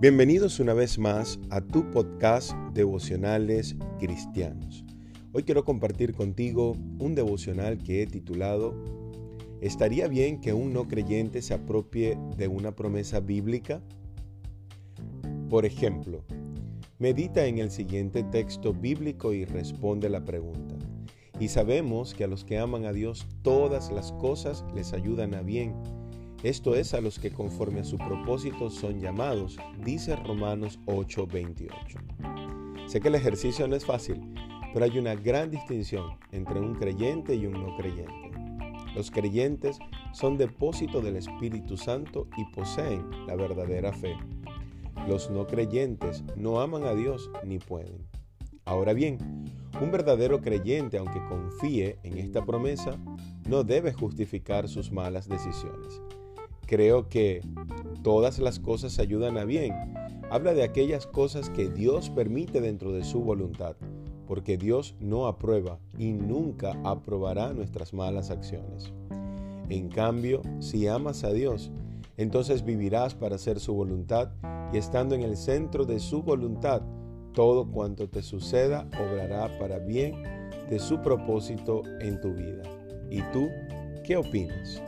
Bienvenidos una vez más a tu podcast Devocionales Cristianos. Hoy quiero compartir contigo un devocional que he titulado ¿Estaría bien que un no creyente se apropie de una promesa bíblica? Por ejemplo, medita en el siguiente texto bíblico y responde la pregunta. Y sabemos que a los que aman a Dios todas las cosas les ayudan a bien esto es a los que conforme a su propósito son llamados, dice Romanos 8:28. Sé que el ejercicio no es fácil, pero hay una gran distinción entre un creyente y un no creyente. Los creyentes son depósito del Espíritu Santo y poseen la verdadera fe. Los no creyentes no aman a Dios ni pueden. Ahora bien, un verdadero creyente, aunque confíe en esta promesa, no debe justificar sus malas decisiones. Creo que todas las cosas ayudan a bien. Habla de aquellas cosas que Dios permite dentro de su voluntad, porque Dios no aprueba y nunca aprobará nuestras malas acciones. En cambio, si amas a Dios, entonces vivirás para hacer su voluntad y estando en el centro de su voluntad, todo cuanto te suceda obrará para bien de su propósito en tu vida. ¿Y tú qué opinas?